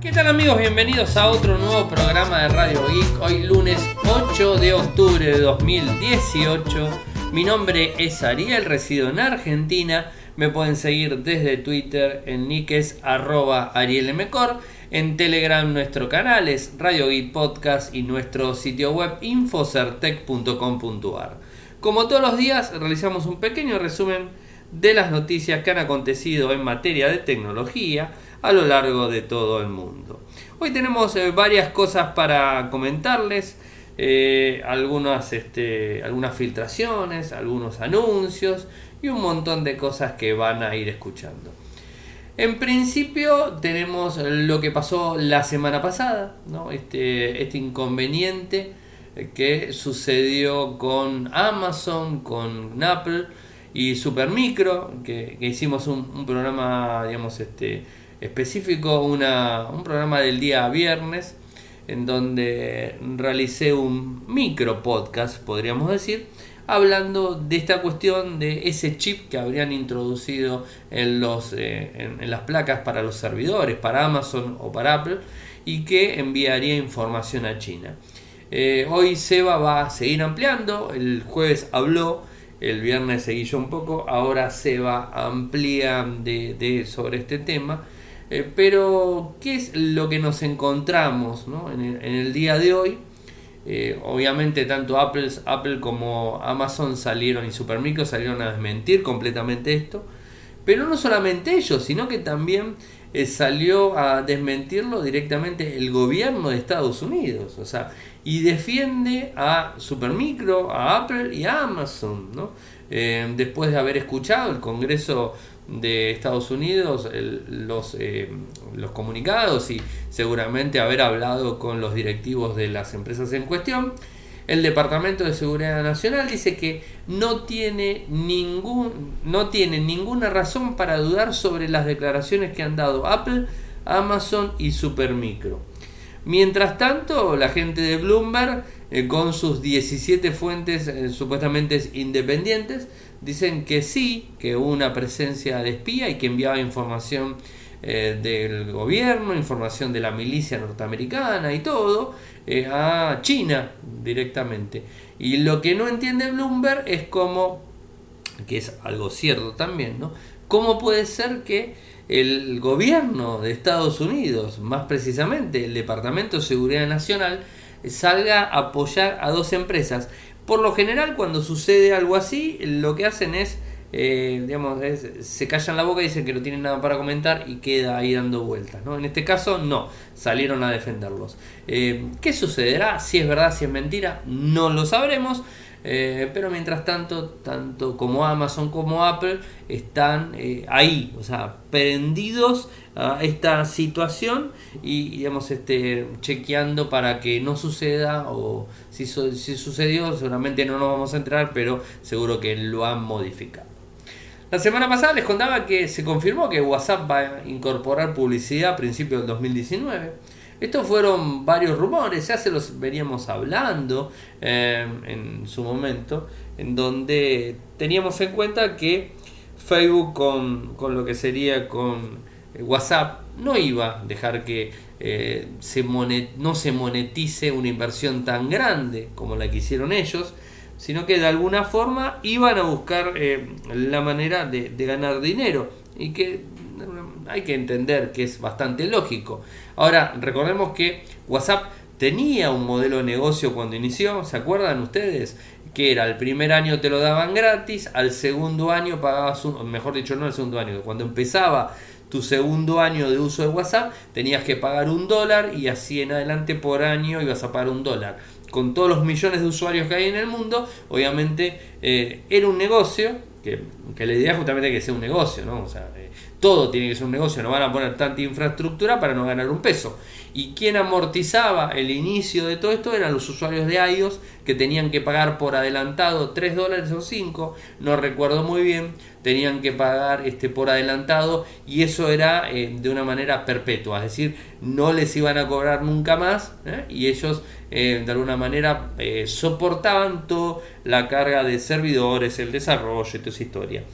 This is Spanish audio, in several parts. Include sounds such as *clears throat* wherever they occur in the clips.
¿Qué tal amigos? Bienvenidos a otro nuevo programa de Radio Geek. Hoy lunes 8 de octubre de 2018. Mi nombre es Ariel, resido en Argentina. Me pueden seguir desde Twitter en nickes arroba arielmcor. En Telegram nuestro canal es Radio Geek Podcast y nuestro sitio web infocertec.com.ar. Como todos los días realizamos un pequeño resumen de las noticias que han acontecido en materia de tecnología a lo largo de todo el mundo. Hoy tenemos eh, varias cosas para comentarles, eh, algunas, este, algunas filtraciones, algunos anuncios y un montón de cosas que van a ir escuchando. En principio tenemos lo que pasó la semana pasada, ¿no? este, este inconveniente que sucedió con Amazon, con Apple y Supermicro, que, hicimos un, programa, digamos, este, específico, una, un programa del día viernes, en donde realicé un micro podcast, podríamos decir, hablando de esta cuestión de ese chip que habrían introducido en, los, eh, en, las placas para los servidores, para Amazon o para Apple, y que enviaría información a China. Eh, hoy Seba va a seguir ampliando, el jueves habló, el viernes seguí yo un poco, ahora Seba amplía de, sobre este tema eh, pero, ¿qué es lo que nos encontramos en, el, día de hoy? Eh, obviamente, tanto Apple, Apple como Amazon salieron y Supermicro salieron a desmentir completamente esto. Pero no solamente ellos, sino que también eh, salió a desmentirlo directamente el gobierno de Estados Unidos. O sea, y defiende a Supermicro, a Apple y a Amazon. después de haber escuchado el Congreso de Estados Unidos los, eh, los comunicados y seguramente haber hablado con los directivos de las empresas en cuestión. El Departamento de Seguridad Nacional dice que no tiene, ningún, no tiene ninguna razón para dudar sobre las declaraciones que han dado Apple, Amazon y Supermicro. Mientras tanto, la gente de Bloomberg, eh, con sus 17 fuentes eh, supuestamente independientes, dicen que sí, que hubo una presencia de espía y que enviaba información eh, del gobierno, información de la milicia norteamericana y todo, eh, a China directamente. Y lo que no entiende Bloomberg es cómo, que es algo cierto también, ¿no? ¿Cómo puede ser que el gobierno de Estados Unidos, más precisamente el Departamento de Seguridad Nacional, salga a apoyar a dos empresas por lo general, cuando sucede algo así, lo que hacen es, eh, digamos, se callan la boca y dicen que no tienen nada para comentar y queda ahí dando vueltas. ¿no? En este caso, no, salieron a defenderlos. Eh, ¿Qué sucederá? Si es verdad, si es mentira, no lo sabremos. Eh, pero mientras tanto, tanto como Amazon como Apple están eh, ahí, o sea, prendidos a esta situación y, digamos, este, chequeando para que no suceda o si, si sucedió, seguramente no nos vamos a entrar, pero seguro que lo han modificado. La semana pasada les contaba que se confirmó que WhatsApp va a incorporar publicidad a principios del 2019. Estos fueron varios rumores, ya se los veníamos hablando eh, en su momento, en donde teníamos en cuenta que Facebook con, con lo que sería con eh, WhatsApp no iba a dejar que eh, se no se monetice una inversión tan grande como la que hicieron ellos, sino que de alguna forma iban a buscar la manera de, de ganar dinero y que hay que entender que es bastante lógico. Ahora, recordemos que WhatsApp tenía un modelo de negocio cuando inició, ¿se acuerdan ustedes? Que era el primer año te lo daban gratis, al segundo año pagabas un, mejor dicho, no el segundo año, cuando empezaba tu segundo año de uso de WhatsApp tenías que pagar un dólar y así en adelante por año ibas a pagar un dólar. Con todos los millones de usuarios que hay en el mundo, obviamente eh, era un negocio, que, la idea justamente que sea un negocio, ¿no? O sea, eh, todo tiene que ser un negocio, no van a poner tanta infraestructura para no ganar un peso. Y quien amortizaba el inicio de todo esto eran los usuarios de iOS que tenían que pagar por adelantado 3 dólares o 5, no recuerdo muy bien, tenían que pagar este, por adelantado y eso era eh, de una manera perpetua, es decir, no les iban a cobrar nunca más ¿eh? y ellos eh, de alguna manera soportaban toda la carga de servidores, el desarrollo y toda esa historia.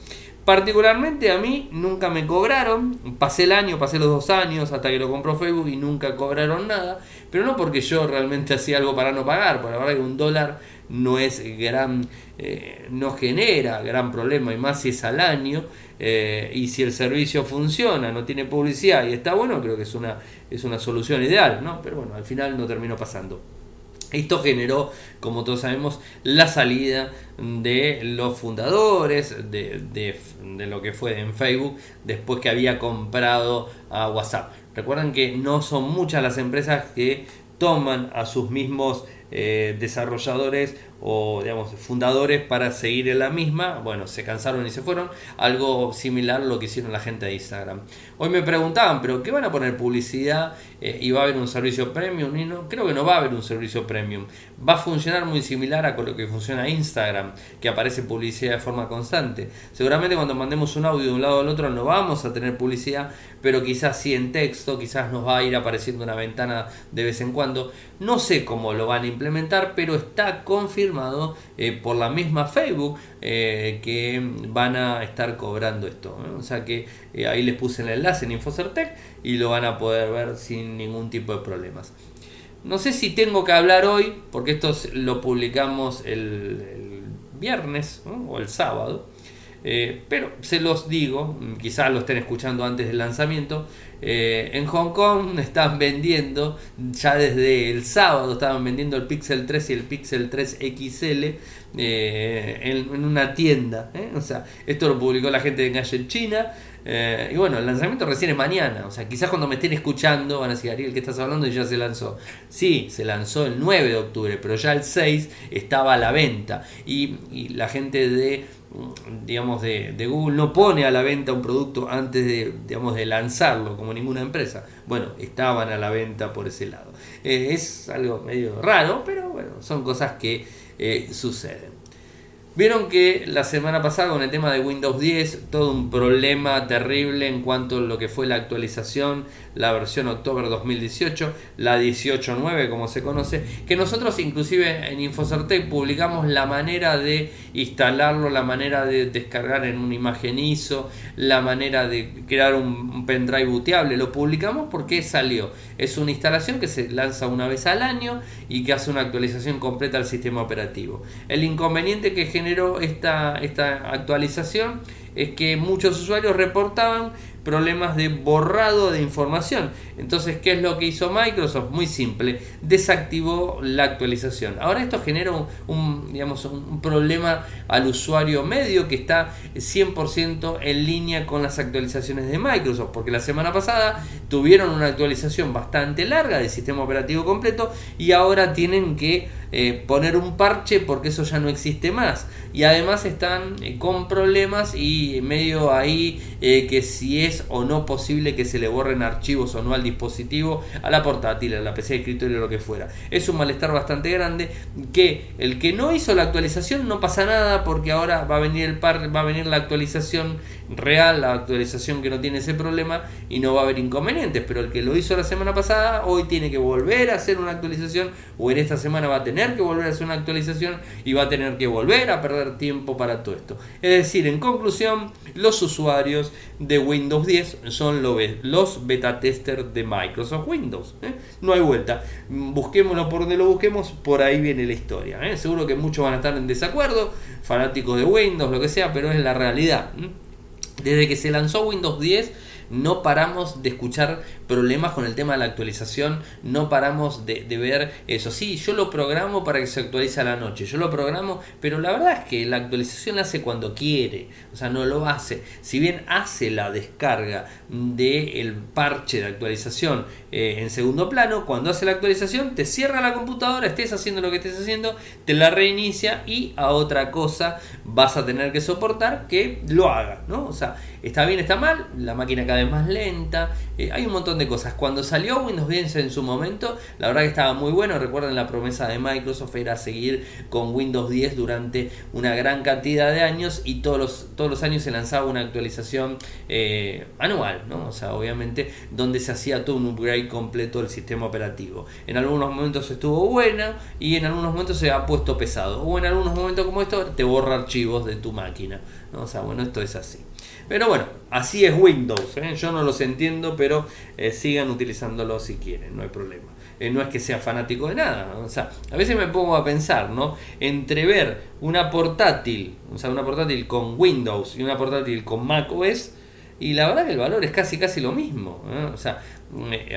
Particularmente a mí nunca me cobraron, pasé el año, pasé los dos años hasta que lo compró Facebook y nunca cobraron nada, pero no porque yo realmente *laughs* hacía algo para no pagar, por la verdad que un dólar no es gran, eh, no genera gran problema y más si es al año eh, y si el servicio funciona, no tiene publicidad y está bueno, creo que es una, es una solución ideal, ¿no? Pero bueno, al final no terminó pasando. Esto generó, como todos sabemos, la salida de los fundadores de, de, lo que fue en Facebook después que había comprado a WhatsApp. Recuerden que no son muchas las empresas que toman a sus mismos eh, desarrolladores o digamos fundadores para seguir en la misma, bueno, se cansaron y se fueron, algo similar a lo que hicieron la gente de Instagram. Hoy me preguntaban, pero ¿qué van a poner publicidad eh, y va a haber un servicio premium? Y no, creo que no va a haber un servicio premium. Va a funcionar muy similar a lo que funciona Instagram, que aparece publicidad de forma constante. Seguramente cuando mandemos un audio de un lado al otro no vamos a tener publicidad, pero quizás sí en texto, quizás nos va a ir apareciendo una ventana de vez en cuando. No sé cómo lo van a implementar, pero está confirmado eh, por la misma Facebook eh, que van a estar cobrando esto. O sea que eh, ahí les puse el enlace en Infocertec y lo van a poder ver sin ningún tipo de problemas. No sé si tengo que hablar hoy, porque esto lo publicamos el, viernes o el sábado. Eh, pero se los digo, quizás lo estén escuchando antes del lanzamiento. Eh, en Hong Kong están vendiendo, ya desde el sábado estaban vendiendo el Pixel 3 y el Pixel 3 XL eh, en, una tienda. O sea, esto lo publicó la gente de Gadget China. y bueno, el lanzamiento recién es mañana. O sea, quizás cuando me estén escuchando van a decir, Ariel, ¿qué estás hablando? Y ya se lanzó. Sí, se lanzó el 9 de octubre, pero ya el 6 estaba a la venta. y la gente de digamos, de, Google no pone a la venta un producto antes de, digamos, de lanzarlo, como ninguna empresa. Bueno, estaban a la venta por ese lado. Eh, es algo medio raro, pero bueno, son cosas que eh, suceden. Vieron que la semana pasada con el tema de Windows 10, todo un problema terrible en cuanto a lo que fue la actualización, la versión octubre 2018, la 18.9 como se conoce, que nosotros inclusive en Infocertec publicamos la manera de instalarlo, la manera de descargar en una imagen ISO, la manera de crear un pendrive booteable, lo publicamos porque salió. Es una instalación que se lanza una vez al año y que hace una actualización completa al sistema operativo. El inconveniente que generó esta, esta actualización es que muchos usuarios reportaban problemas de borrado de información. Entonces, ¿qué es lo que hizo Microsoft? Muy simple, desactivó la actualización. Ahora esto genera un, digamos, un problema al usuario medio que está 100% en línea con las actualizaciones de Microsoft, porque la semana pasada tuvieron una actualización bastante larga del sistema operativo completo y ahora tienen que eh, poner un parche porque eso ya no existe más. Y además están eh, con problemas y medio ahí eh, que si es o no posible que se le borren archivos o no al dispositivo, a la portátil, a la PC de escritorio, lo que fuera. Es un malestar bastante grande que el que no hizo la actualización no pasa nada porque ahora va a venir el par, va a venir la actualización real, la actualización que no tiene ese problema y no va a haber inconvenientes. Pero el que lo hizo la semana pasada, hoy tiene que volver a hacer una actualización o en esta semana va a tener que volver a hacer una actualización y va a tener que volver a perder tiempo para todo esto. Es decir, en conclusión, los usuarios de Windows 10 son los beta testers de Microsoft Windows. ¿eh? No hay vuelta. Busquémoslo por donde lo busquemos, por ahí viene la historia. ¿eh? Seguro que muchos van a estar en desacuerdo, fanáticos de Windows, lo que sea, pero es la realidad. Desde que se lanzó Windows 10, no paramos de escuchar problemas con el tema de la actualización, no paramos de, ver eso. Sí, yo lo programo para que se actualice a la noche, yo lo programo, pero la verdad es que la actualización la hace cuando quiere, o sea, no lo hace. Si bien hace la descarga del parche de actualización eh, en segundo plano, cuando hace la actualización te cierra la computadora, estés haciendo lo que estés haciendo, te la reinicia y a otra cosa vas a tener que soportar que lo haga, ¿no? O sea, está bien, está mal, la máquina cada vez más lenta, eh, hay un montón de cosas. Cuando salió Windows 10 en su momento, la verdad que estaba muy bueno. Recuerden la promesa de Microsoft era seguir con Windows 10 durante una gran cantidad de años y todos los, todos los años se lanzaba una actualización eh, anual, ¿no? O sea, obviamente donde se hacía todo un upgrade completo del sistema operativo. En algunos momentos estuvo buena y en algunos momentos se ha puesto pesado. O en algunos momentos como esto te borra archivos de tu máquina. ¿no? O sea, bueno, esto es así. Pero bueno, así es Windows. ¿eh? Yo no los entiendo, pero sigan utilizándolo si quieren, no hay problema. Eh, no es que sea fanático de nada. O sea, a veces me pongo a pensar, ¿no? Entre ver una portátil, o sea, una portátil con Windows y una portátil con Mac OS, y la verdad que el valor es casi casi lo mismo. O sea,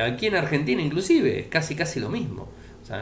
aquí en Argentina inclusive es casi casi lo mismo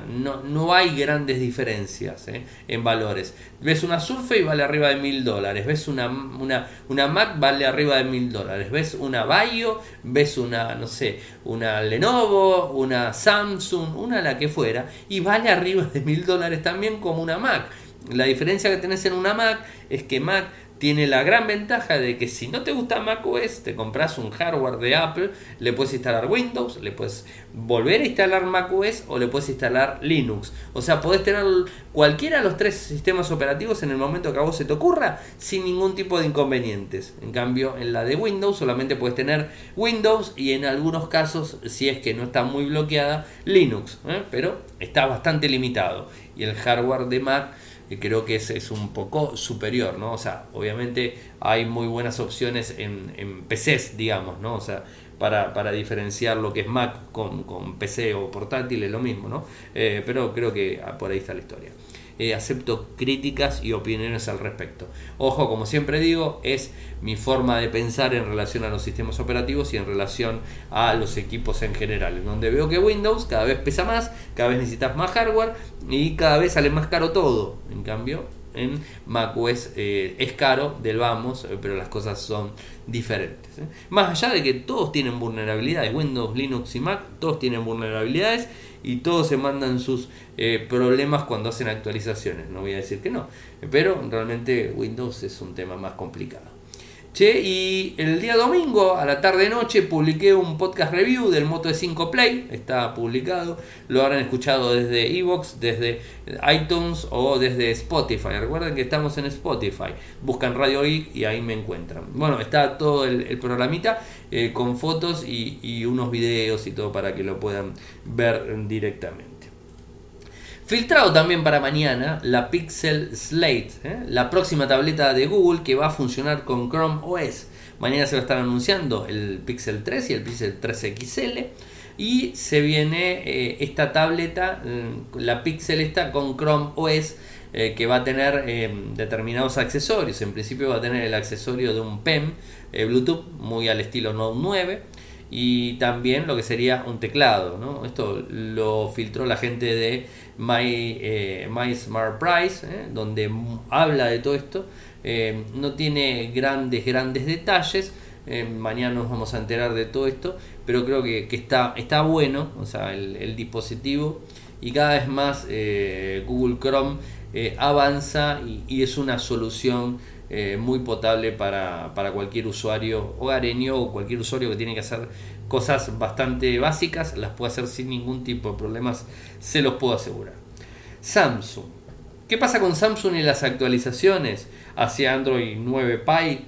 no, no hay grandes diferencias ¿eh? en valores. Ves una Surface y vale arriba de mil dólares. Ves una, una, Mac vale arriba de mil dólares. Ves una Bayo, ves una, no sé, una Lenovo, una Samsung, una la que fuera. Y vale arriba de mil dólares también como una Mac. La diferencia que tenés en una Mac es que Mac tiene la gran ventaja de que si no te gusta macOS, te compras un hardware de Apple, le puedes instalar Windows, le puedes volver a instalar macOS o le puedes instalar Linux. O sea, podés tener cualquiera de los tres sistemas operativos en el momento que a vos se te ocurra sin ningún tipo de inconvenientes. En cambio, en la de Windows solamente puedes tener Windows y en algunos casos, si es que no está muy bloqueada, Linux. ¿eh? Pero está bastante limitado. Y el hardware de Mac creo que es, es, un poco superior, ¿no? O sea, obviamente hay muy buenas opciones en, en PCs, digamos, ¿no? O sea, para, para diferenciar lo que es Mac con, con PC o portátil es lo mismo, ¿no? Eh, pero creo que por ahí está la historia. Eh, acepto críticas y opiniones al respecto. Ojo, como siempre digo, es mi forma de pensar en relación a los sistemas operativos y en relación a los equipos en general, en donde veo que Windows cada vez pesa más, cada vez necesitas más hardware y cada vez sale más caro todo. En cambio, en macOS eh, es caro del vamos, eh, pero las cosas son diferentes. Más allá de que todos tienen vulnerabilidades, Windows, Linux y Mac, todos tienen vulnerabilidades y todos se mandan sus eh, problemas cuando hacen actualizaciones. No voy a decir que no, pero realmente Windows es un tema más complicado. Che, y el día domingo a la tarde noche publiqué un podcast review del Moto E5 Play, está publicado, lo habrán escuchado desde Evox, desde iTunes o desde Spotify. Recuerden que estamos en Spotify, buscan Radio Geek y ahí me encuentran. Bueno, está todo el, programita eh, con fotos y, unos videos y todo para que lo puedan ver directamente. Filtrado también para mañana la Pixel Slate, ¿eh? la próxima tableta de Google que va a funcionar con Chrome OS. Mañana se va a estar anunciando el Pixel 3 y el Pixel 3 XL. Y se viene eh, esta tableta, mm, la Pixel esta con Chrome OS, que va a tener determinados accesorios. En principio va a tener el accesorio de un PEM Bluetooth muy al estilo Note 9 y también lo que sería un teclado. ¿no? Esto lo filtró la gente de My, eh, My Smart Price, ¿eh? donde habla de todo esto. Eh, no tiene grandes, grandes detalles. mañana nos vamos a enterar de todo esto, pero creo que, está, está bueno, o sea, el, dispositivo y cada vez más Google Chrome avanza y, es una solución muy potable para, para, cualquier usuario hogareño o cualquier usuario que tiene que hacer cosas bastante básicas, las puede hacer sin ningún tipo de problemas, se los puedo asegurar. Samsung. ¿Qué pasa con Samsung y las actualizaciones hacia Android 9 Pie?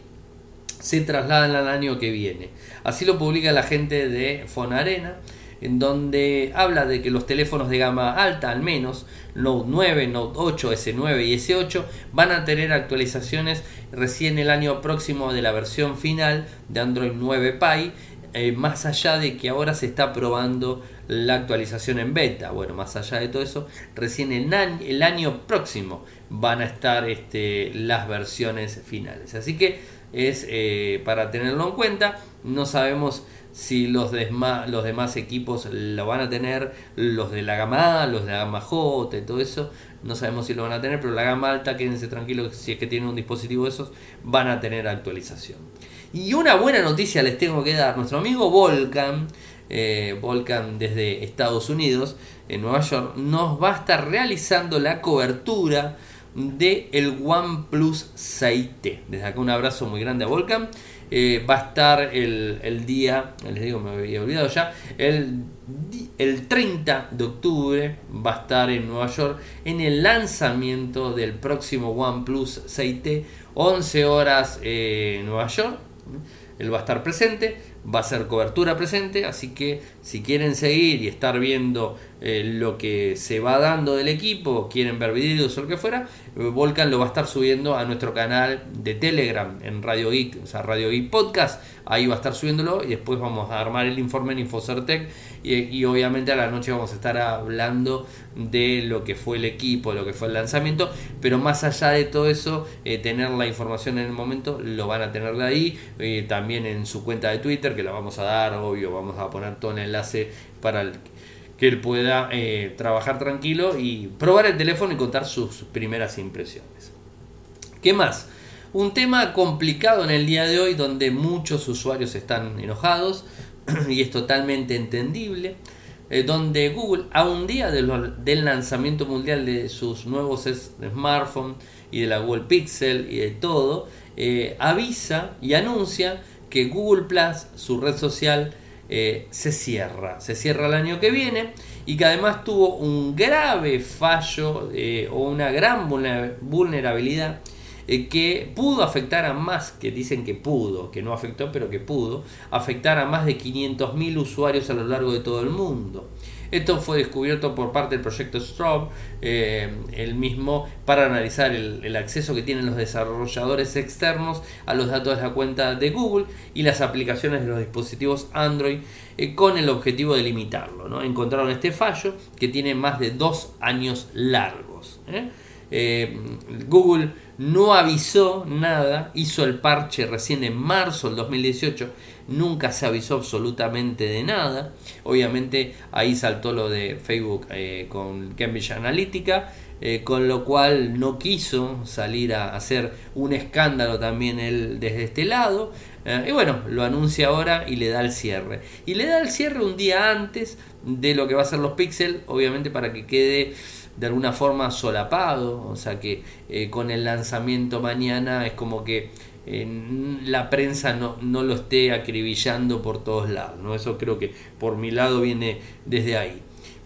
Se trasladan al año que viene. Así lo publica la gente de Fonarena, en donde habla de que los teléfonos de gama alta, al menos Note 9, Note 8, S9 y S8, van a tener actualizaciones recién el año próximo de la versión final de Android 9 Pie eh, más allá de que ahora se está probando la actualización en beta, bueno, más allá de todo eso, recién el, el año próximo van a estar este, las versiones finales. Así que es eh, para tenerlo en cuenta, no sabemos si los, los demás equipos lo van a tener, los de la gama A, los de la gama J todo eso, no sabemos si lo van a tener, pero la gama alta, quédense tranquilos, si es que tienen un dispositivo de esos, van a tener actualización. Y una buena noticia les tengo que dar. Nuestro amigo Volcan, eh, Volcan desde Estados Unidos, en Nueva York, nos va a estar realizando la cobertura de el OnePlus 6T. Desde acá un abrazo muy grande a Volcan. eh, va a estar el, el, día, les digo, me había olvidado ya, el, el 30 de octubre va a estar en Nueva York en el lanzamiento del próximo OnePlus 6T, 11 horas en Nueva York. Él va a estar presente va a ser cobertura presente, así que si quieren seguir y estar viendo eh, lo que se va dando del equipo, quieren ver videos o lo que fuera, eh, Volcan lo va a estar subiendo a nuestro canal de Telegram en Radio Geek, o sea, Radio Geek Podcast, ahí va a estar subiéndolo y después vamos a armar el informe en Infocertec y, obviamente a la noche vamos a estar hablando de lo que fue el equipo, lo que fue el lanzamiento, pero más allá de todo eso, eh, tener la información en el momento, lo van a tener de ahí, también en su cuenta de Twitter, que la vamos a dar, obvio, vamos a poner todo el enlace para que él pueda eh, trabajar tranquilo y probar el teléfono y contar sus primeras impresiones. ¿Qué más? Un tema complicado en el día de hoy donde muchos usuarios están enojados *clears throat* y es totalmente entendible. Eh, donde Google, a un día del lanzamiento mundial de sus nuevos smartphones y de la Google Pixel y de todo, eh, avisa y anuncia que Google Plus, su red social, eh, se cierra. Se cierra el año que viene y que además tuvo un grave fallo eh, o una gran vulnerabilidad eh, que pudo afectar a más, que dicen que pudo, que no afectó, pero que pudo, afectar a más de 500.000 usuarios a lo largo de todo el mundo. Esto fue descubierto por parte del proyecto Strobe, eh, el mismo, para analizar el, acceso que tienen los desarrolladores externos a los datos de la cuenta de Google y las aplicaciones de los dispositivos Android eh, con el objetivo de limitarlo. Encontraron este fallo que tiene más de dos años largos. ¿eh? Google no avisó nada, hizo el parche recién en marzo del 2018, nunca se avisó absolutamente de nada. Obviamente ahí saltó lo de Facebook eh, con Cambridge Analytica, eh, con lo cual no quiso salir a hacer un escándalo también él desde este lado. Eh, y bueno, lo anuncia ahora y le da el cierre. Y le da el cierre un día antes de lo que va a ser los Pixel, obviamente para que quede de alguna forma solapado, o sea que con el lanzamiento mañana es como que eh, la prensa no, no, lo esté acribillando por todos lados, ¿no? eso creo que por mi lado viene desde ahí.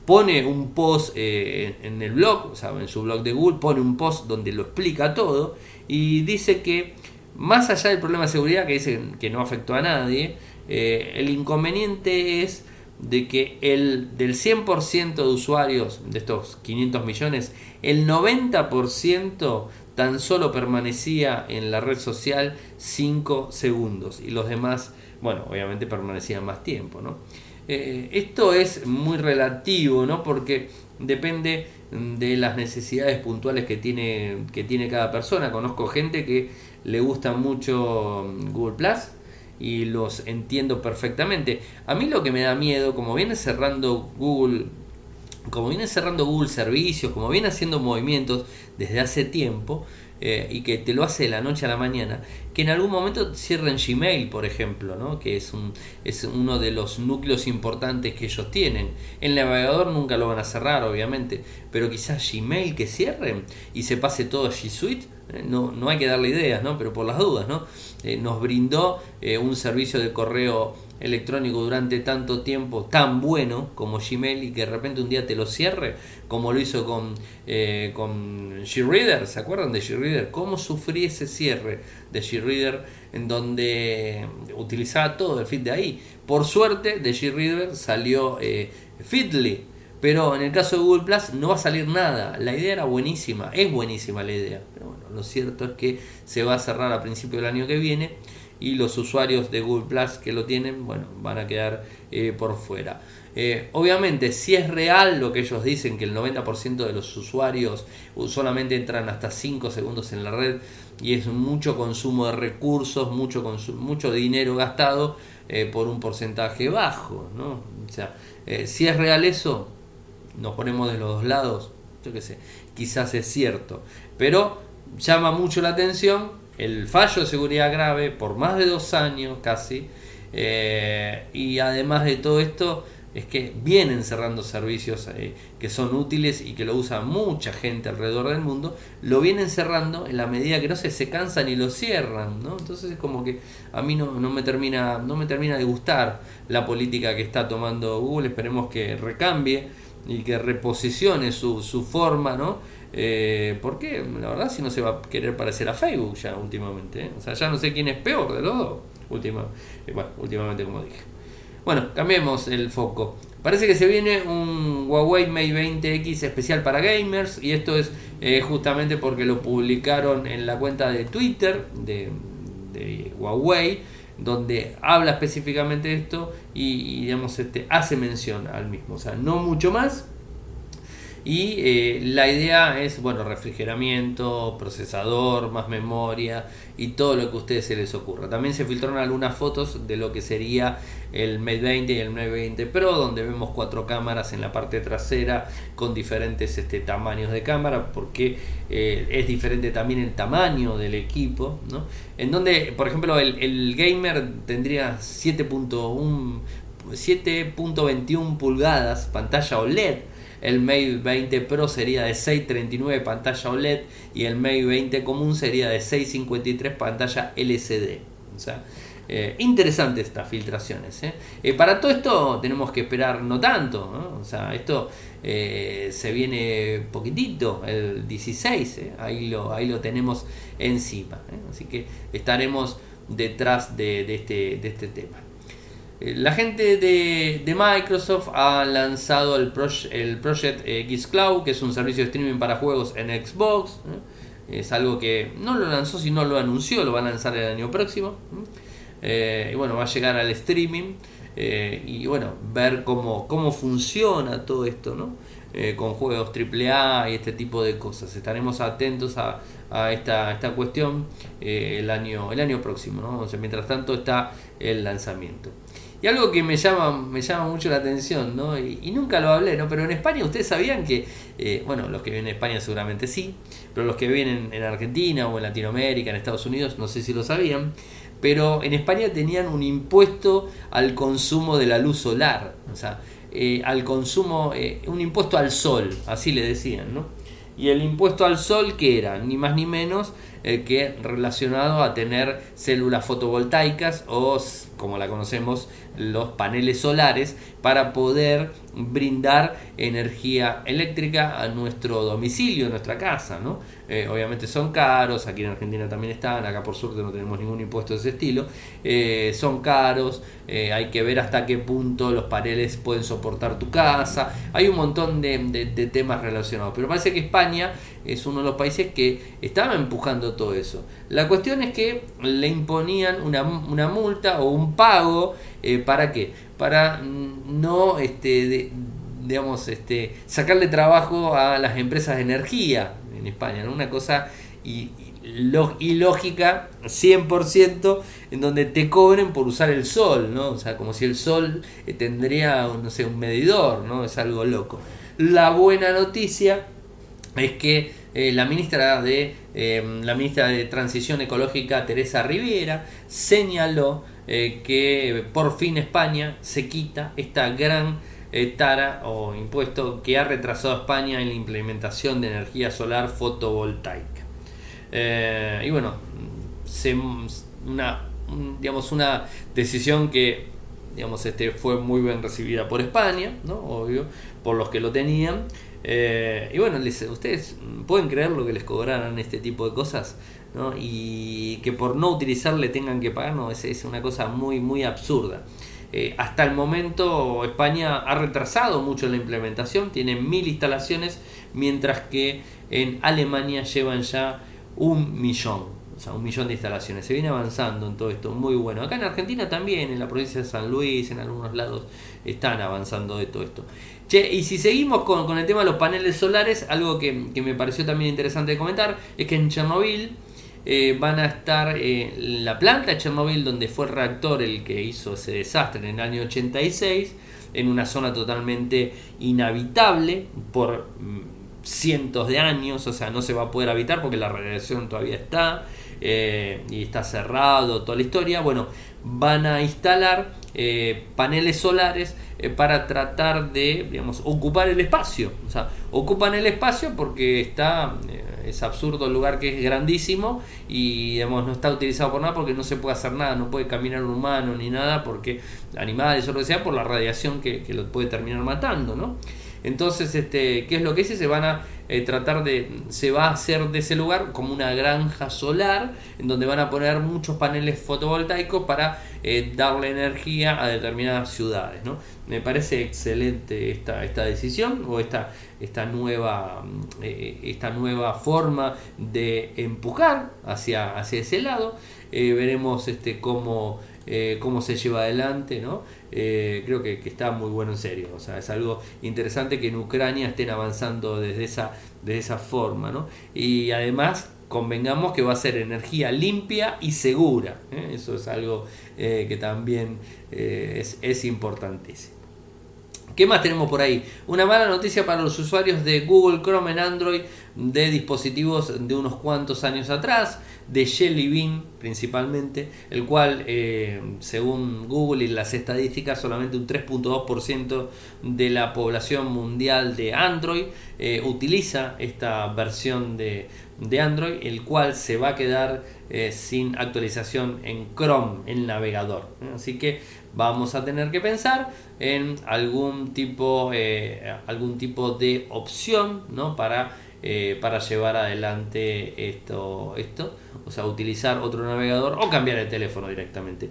Pone un post eh, en el blog, o sea, en su blog de Google, pone un post donde lo explica todo y dice que más allá del problema de seguridad que dice que no afectó a nadie, el inconveniente es de que el, del 100% de usuarios de estos 500 millones, el 90% tan solo permanecía en la red social 5 segundos y los demás, bueno, obviamente permanecían más tiempo, ¿no? Eh, esto es muy relativo, ¿no? Porque depende de las necesidades puntuales que tiene, que tiene cada persona. Conozco gente que le gusta mucho Google Plus y los entiendo perfectamente. A mí lo que me da miedo, como viene cerrando Google, como viene cerrando Google servicios, como viene haciendo movimientos desde hace tiempo, eh, y que te lo hace de la noche a la mañana, que en algún momento cierren Gmail, por ejemplo, ¿no? que es, un, es uno de los núcleos importantes que ellos tienen. El navegador nunca lo van a cerrar, obviamente, pero quizás Gmail que cierren y se pase todo a G Suite no, no hay que darle ideas, ¿no? pero por las dudas, ¿no? Eh, nos brindó eh, un servicio de correo electrónico durante tanto tiempo tan bueno como Gmail y que de repente un día te lo cierre, como lo hizo con, con Greader, ¿se acuerdan de Greader? ¿Cómo sufrí ese cierre de Greader en donde utilizaba todo el feed de ahí? Por suerte de Greader salió Feedly, pero en el caso de Google Plus no va a salir nada. La idea era buenísima, es buenísima la idea. Pero bueno, lo cierto es que se va a cerrar a principio del año que viene y los usuarios de Google Plus que lo tienen, bueno, van a quedar eh, por fuera. Eh, obviamente, si es real lo que ellos dicen, que el 90% de los usuarios solamente entran hasta 5 segundos en la red y es mucho consumo de recursos, mucho, mucho dinero gastado eh, por un porcentaje bajo, ¿no? O sea, si es real eso, nos ponemos de los dos lados, yo qué sé, quizás es cierto, pero llama mucho la atención el fallo de seguridad grave por más de dos años casi, eh, y además de todo esto, es que vienen cerrando servicios eh, que son útiles y que lo usa mucha gente alrededor del mundo, lo vienen cerrando en la medida que no se, se cansan y lo cierran, ¿no? Entonces es como que a mí no, no, me termina, no me termina de gustar la política que está tomando Google, esperemos que recambie y que reposicione su, su forma, ¿no? Eh, porque la verdad si no se va a querer parecer a Facebook ya últimamente, ¿eh? o sea, ya no sé quién es peor de los dos, última, eh, bueno, últimamente como dije. Bueno, cambiemos el foco. Parece que se viene un Huawei Mate 20X especial para gamers y esto es eh, justamente porque lo publicaron en la cuenta de Twitter de, Huawei donde habla específicamente de esto y, digamos este hace mención al mismo, o sea, no mucho más, y eh, la idea es, bueno, refrigeramiento, procesador, más memoria y todo lo que a ustedes se les ocurra. También se filtraron algunas fotos de lo que sería el Mate 20 y el 920 Pro, donde vemos cuatro cámaras en la parte trasera con diferentes este, tamaños de cámara, porque eh, es diferente también el tamaño del equipo, ¿no? En donde, por ejemplo, el, el gamer tendría 7.1 7.21 pulgadas, pantalla OLED, el Mate 20 Pro sería de 639 pantalla OLED y el Mate 20 común sería de 653 pantalla LCD. O sea, eh, interesante estas filtraciones. ¿eh? Eh, para todo esto tenemos que esperar no tanto. O sea, esto se viene poquitito, el 16. Ahí, lo, ahí lo tenemos encima. Así que estaremos detrás de, este, de este tema. La gente de, Microsoft ha lanzado el, el Project X Cloud, que es un servicio de streaming para juegos en Xbox. Es algo que no lo lanzó, sino lo anunció, lo va a lanzar el año próximo. Eh, y bueno, va a llegar al streaming. Eh, y bueno, ver cómo, cómo funciona todo esto, ¿no? Eh, con juegos AAA y este tipo de cosas. Estaremos atentos a, a esta, esta cuestión el, año, el año próximo, ¿no? mientras tanto está el lanzamiento. Y algo que me llama, me llama mucho la atención, ¿no? Y, nunca lo hablé, ¿no? Pero en España ustedes sabían que, eh, bueno, los que viven en España seguramente sí, pero los que viven en, Argentina o en Latinoamérica, en Estados Unidos, no sé si lo sabían, pero en España tenían un impuesto al consumo de la luz solar, o sea, eh, al consumo, eh, un impuesto al sol, así le decían, ¿no? Y el impuesto al sol, que era? Ni más ni menos que relacionado a tener células fotovoltaicas o, como la conocemos, los paneles solares para poder brindar energía eléctrica a nuestro domicilio, a nuestra casa. ¿no? Eh, obviamente son caros, aquí en Argentina también están, acá por suerte no tenemos ningún impuesto de ese estilo, eh, son caros, eh, hay que ver hasta qué punto los paneles pueden soportar tu casa, hay un montón de, de temas relacionados, pero parece que España es uno de los países que estaba empujando todo eso. La cuestión es que le imponían una, una multa o un pago ¿Para qué? Para no, este, digamos, este, sacarle trabajo a las empresas de energía en España, Una cosa ilógica 100% en donde te cobren por usar el sol, ¿no? O sea, como si el sol eh, tendría, no sé, un medidor, ¿no? Es algo loco. La buena noticia es que eh, la ministra de la ministra de Transición Ecológica Teresa Riviera señaló eh, que por fin España se quita esta gran eh, tara o impuesto que ha retrasado a España en la implementación de energía solar fotovoltaica. Y bueno, una, digamos, una decisión que digamos, este, fue muy bien recibida por España, ¿no? obvio, por los que lo tenían. Y bueno, ustedes pueden creer lo que les cobraran este tipo de cosas y que por no utilizarle tengan que pagar, no, es, es una cosa muy, muy absurda. Eh, hasta el momento España ha retrasado mucho la implementación, tiene mil instalaciones, mientras que en Alemania llevan ya un millón, o sea, un millón de instalaciones. Se viene avanzando en todo esto, muy bueno. Acá en Argentina también, en la provincia de San Luis, en algunos lados, están avanzando de todo esto. Che, y si seguimos con, el tema de los paneles solares, algo que, me pareció también interesante comentar, es que en Chernobyl, eh, van a estar en la planta de Chernobyl, donde fue el reactor el que hizo ese desastre en el año 86, en una zona totalmente inhabitable por mm, cientos de años, o sea, no se va a poder habitar porque la radiación todavía está eh, y está cerrado, toda la historia. Bueno, van a instalar eh, paneles solares eh, para tratar de digamos, ocupar el espacio. O sea, ocupan el espacio porque está, es absurdo el lugar que es grandísimo y digamos, no está utilizado por nada porque no se puede hacer nada, no puede caminar un humano ni nada porque animales o lo que sea por la radiación que lo puede terminar matando. ¿no? Entonces, este, ¿qué es lo que dice? Se van a eh, tratar de, se va a hacer de ese lugar como una granja solar, en donde van a poner muchos paneles fotovoltaicos para eh, darle energía a determinadas ciudades. ¿no? Me parece excelente esta, esta decisión o esta, esta, nueva, eh, esta nueva forma de empujar hacia, hacia ese lado. veremos este, cómo eh, cómo se lleva adelante, ¿no? Eh, creo que, está muy bueno en serio, o sea, es algo interesante que en Ucrania estén avanzando desde esa, de esa forma, ¿no? Y además convengamos que va a ser energía limpia y segura, ¿eh? eso es algo que también es, es importantísimo. ¿Qué más tenemos por ahí? Una mala noticia para los usuarios de Google Chrome en Android de dispositivos de unos cuantos años atrás de Jelly Bean principalmente, el cual eh, según Google y las estadísticas solamente un 3.2% de la población mundial de Android eh, utiliza esta versión de, Android, el cual se va a quedar eh, sin actualización en Chrome, el navegador. Así que vamos a tener que pensar en algún tipo, algún tipo de opción ¿no? para eh, para llevar adelante esto, esto, o sea, utilizar otro navegador o cambiar el teléfono directamente.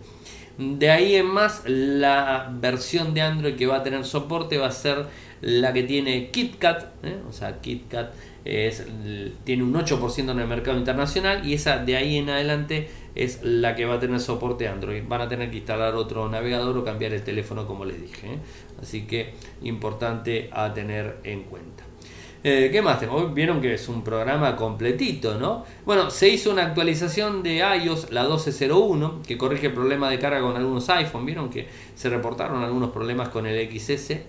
De ahí en más, la versión de Android que va a tener soporte va a ser la que tiene KitKat, ¿eh? o sea, KitKat tiene un 8% en el mercado internacional y esa de ahí en adelante es la que va a tener soporte Android. Van a tener que instalar otro navegador o cambiar el teléfono como les dije. ¿eh? Así que importante a tener en cuenta. Eh, ¿Qué más tengo? Vieron que es un programa completito, ¿no? Bueno, se hizo una actualización de iOS, la 12.01, que corrige el problema de carga con algunos iPhone. Vieron que se reportaron algunos problemas con el XS ¿eh?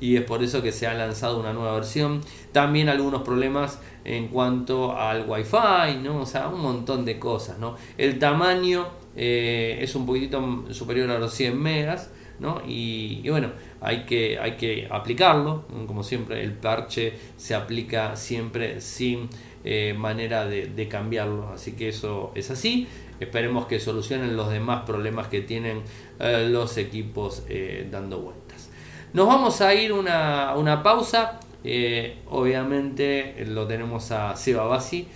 y es por eso que se ha lanzado una nueva versión. También algunos problemas en cuanto al Wi-Fi, ¿no? O sea, un montón de cosas, ¿no? El tamaño eh, es un poquitito superior a los 100 megas, ¿no? y bueno, hay que, hay que aplicarlo, como siempre el parche se aplica siempre sin eh, manera de, cambiarlo, así que eso es así, esperemos que solucionen los demás problemas que tienen eh, los equipos eh, dando vueltas. Nos vamos a ir una, una pausa, obviamente lo tenemos a Seba Bassi,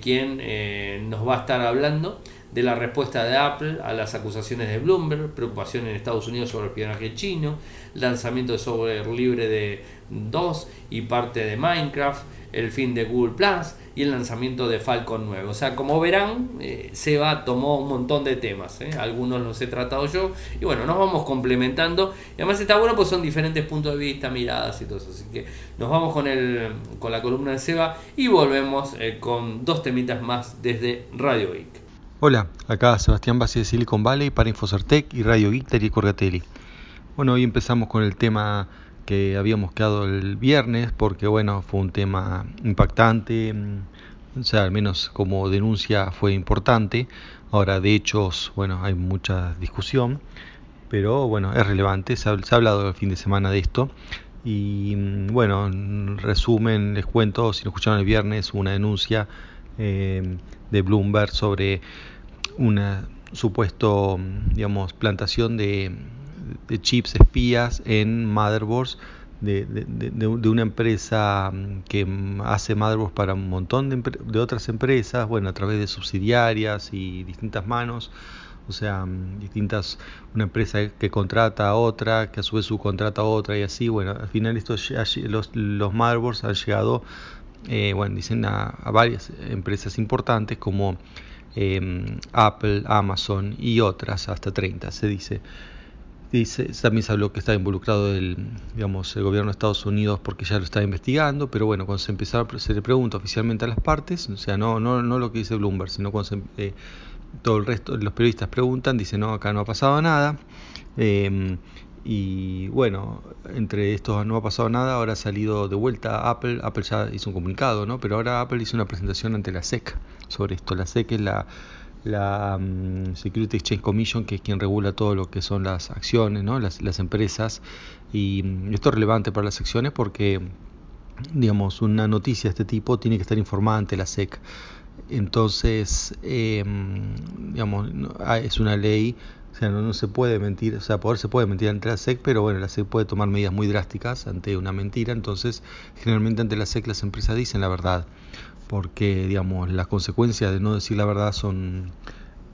quien nos va a estar hablando de la respuesta de Apple a las acusaciones de Bloomberg, preocupación en Estados Unidos sobre el espionaje chino, lanzamiento de software libre de DOS y parte de Minecraft, el fin de Google Plus y el lanzamiento de Falcon 9. O sea, como verán, eh, Seba tomó un montón de temas. ¿eh? Algunos los he tratado yo. Y bueno, nos vamos complementando. Y además está bueno, pues son diferentes puntos de vista, miradas y todo eso. Así que nos vamos con, el, con la columna de Seba y volvemos eh, con dos temitas más desde Radio Geek. Hola, acá Sebastián Base de Silicon Valley para Infocertec y Radio Geek y Corgatelli. Bueno, hoy empezamos con el tema que habíamos quedado el viernes porque bueno, fue un tema impactante, mm, o sea, al menos como denuncia fue importante. Ahora, de hechos, bueno, hay mucha discusión, pero bueno, es relevante, se ha, hablado el fin de semana de esto. Y mm, bueno, en resumen, les cuento, si lo escucharon el viernes, una denuncia eh, de Bloomberg sobre una supuesto, digamos, plantación de, chips espías en motherboards de, de, una empresa que hace motherboards para un montón de, otras empresas, bueno, a través de subsidiarias y distintas manos, o sea, distintas, una empresa que contrata a otra, que a su vez subcontrata a otra y así, bueno, al final estos, los, los motherboards han llegado, eh, bueno, dicen a, a varias empresas importantes como Em, Apple, Amazon y otras, hasta 30 se dice. Dice, también se habló que está involucrado el, digamos, el gobierno de Estados Unidos porque ya lo está investigando, pero bueno, cuando se empezó, se le pregunta oficialmente a las partes, o sea, no, no, no lo que dice Bloomberg, sino cuando eh, todo el resto, los periodistas preguntan, dice no, acá no ha pasado nada. Eh, y bueno, entre estos no ha pasado nada, ahora ha salido de vuelta Apple, Apple ya hizo un comunicado, ¿no? Pero ahora Apple hizo una presentación ante la SEC sobre esto. La SEC es la la mm, Security Exchange Commission, que es quien regula todo lo que son las acciones, ¿no? las, empresas. Y mm, esto es relevante para las acciones porque, digamos, una noticia de este tipo tiene que estar informada ante la SEC. Entonces, em, digamos, ah, es una ley, o sea, no, se puede mentir, o sea, poder se puede mentir ante la SEC, pero bueno, la SEC puede tomar medidas muy drásticas ante una mentira, entonces generalmente ante la SEC las empresas dicen la verdad porque digamos las consecuencias de no decir la verdad son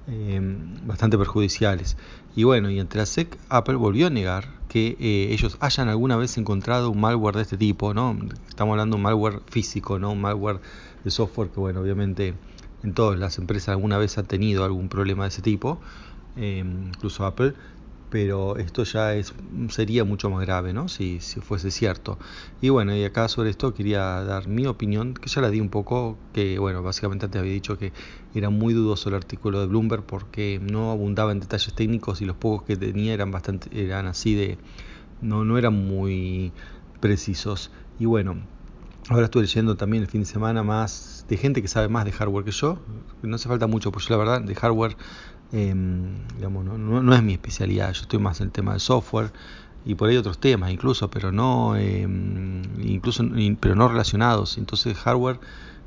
eh, bastante perjudiciales. Y bueno, y entre la SEC, Apple volvió a negar que eh, ellos hayan alguna vez encontrado un malware de este tipo, ¿no? Estamos hablando de un malware físico, ¿no? Un malware de software que, bueno, obviamente en todas las empresas alguna vez ha tenido algún problema de ese tipo, eh, incluso Apple, pero esto ya es sería mucho más grave, ¿no? Si, si fuese cierto. Y bueno, y acá sobre esto quería dar mi opinión, que ya la di un poco, que bueno, básicamente antes había dicho que era muy dudoso el artículo de Bloomberg porque no abundaba en detalles técnicos y los pocos que tenía eran bastante eran así de no no eran muy precisos. Y bueno, ahora estuve leyendo también el fin de semana más de gente que sabe más de hardware que yo. No hace falta mucho, porque yo la verdad de hardware Em, digamos, no, no, es mi especialidad, yo estoy más en el tema del software y por ahí otros temas incluso, pero no, em, incluso, pero no relacionados. Entonces hardware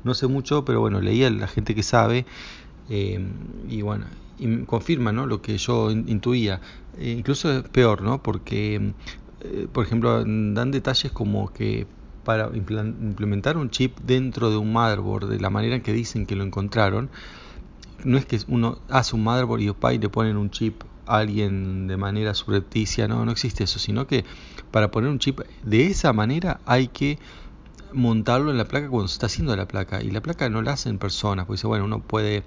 no sé mucho, pero bueno, leía la gente que sabe em, y bueno, y confirma ¿no? lo que yo intuía. E incluso es peor, ¿no? porque, eh, por ejemplo, dan detalles como que para implementar un chip dentro de un motherboard de la manera en que dicen que lo encontraron, no es que uno hace un motherboard y le ponen un chip a alguien de manera subrepticia, no, no existe eso, sino que para poner un chip de esa manera hay que montarlo en la placa cuando se está haciendo la placa y la placa no la hacen personas, porque bueno, uno puede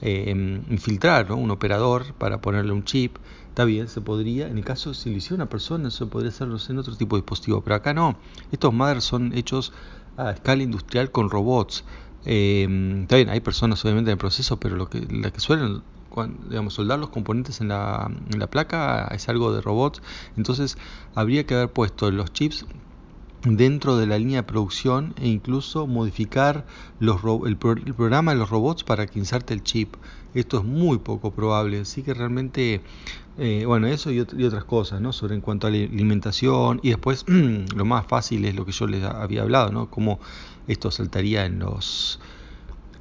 eh, em, infiltrar un operador para ponerle un chip, está bien, se podría, en el caso si lo hiciera una persona, eso podría hacerlo en otro tipo de dispositivo, pero acá no, estos mothers son hechos a escala industrial con robots, eh, bien, hay personas obviamente en el proceso, pero lo que, suelen digamos, soldar los componentes en la, placa es algo de robots. Entonces habría que haber puesto los chips dentro de la línea de producción e incluso modificar los, el, el, programa de los robots para que inserte el chip. Esto es muy poco probable, así que realmente, eh, bueno, eso y, y, otras cosas, ¿no? Sobre en cuanto a la alimentación y después *clears throat* lo más fácil es lo que yo les había hablado, ¿no? Cómo esto saltaría en los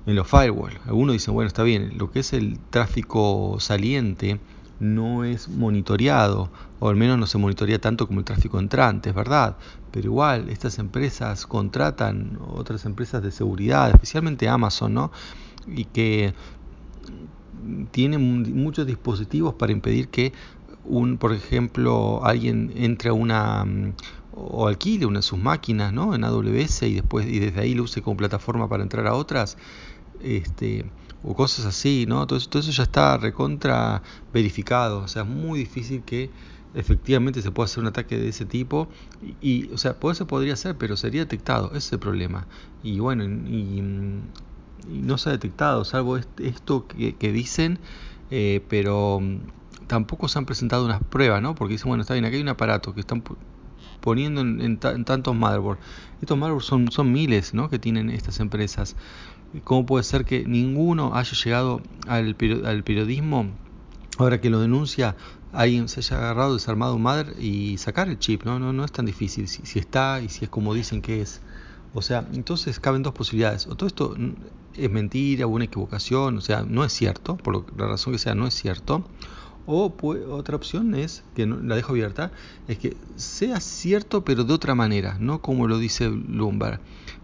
en los firewall. Algunos dicen, bueno, está bien, lo que es el tráfico saliente no es monitoreado, o al menos no se monitorea tanto como el tráfico entrante, es verdad, pero igual estas empresas contratan otras empresas de seguridad, especialmente Amazon, ¿no? Y que tienen muchos dispositivos para impedir que un, por ejemplo, alguien entre a una o alquile una de sus máquinas ¿no? en AWS y después y desde ahí lo use como plataforma para entrar a otras este o cosas así no todo eso, todo eso ya está recontra verificado. O sea es muy difícil que efectivamente se pueda hacer un ataque de ese tipo. Y, o sea se podría hacer pero sería detectado. Ese es el problema. Y bueno y, no se ha detectado salvo esto que, que dicen eh, pero tampoco se han presentado unas pruebas, ¿no? Porque dicen, bueno, está bien, aquí hay un aparato que están poniendo en, tantos motherboards. Estos motherboards son, son miles ¿no? que tienen estas empresas. ¿Cómo puede ser que ninguno haya llegado al, al periodismo, ahora que lo denuncia, alguien se haya agarrado, desarmado un mother y sacar el chip? No, no, no es tan difícil, si, si está y si es como dicen que es. O sea, entonces caben dos posibilidades. O todo esto es mentira o una equivocación, o sea, no es cierto, por la razón que sea, no es cierto o otra opción es, que no, la dejo abierta, es que sea cierto pero de otra manera, no como lo dice Bloomberg.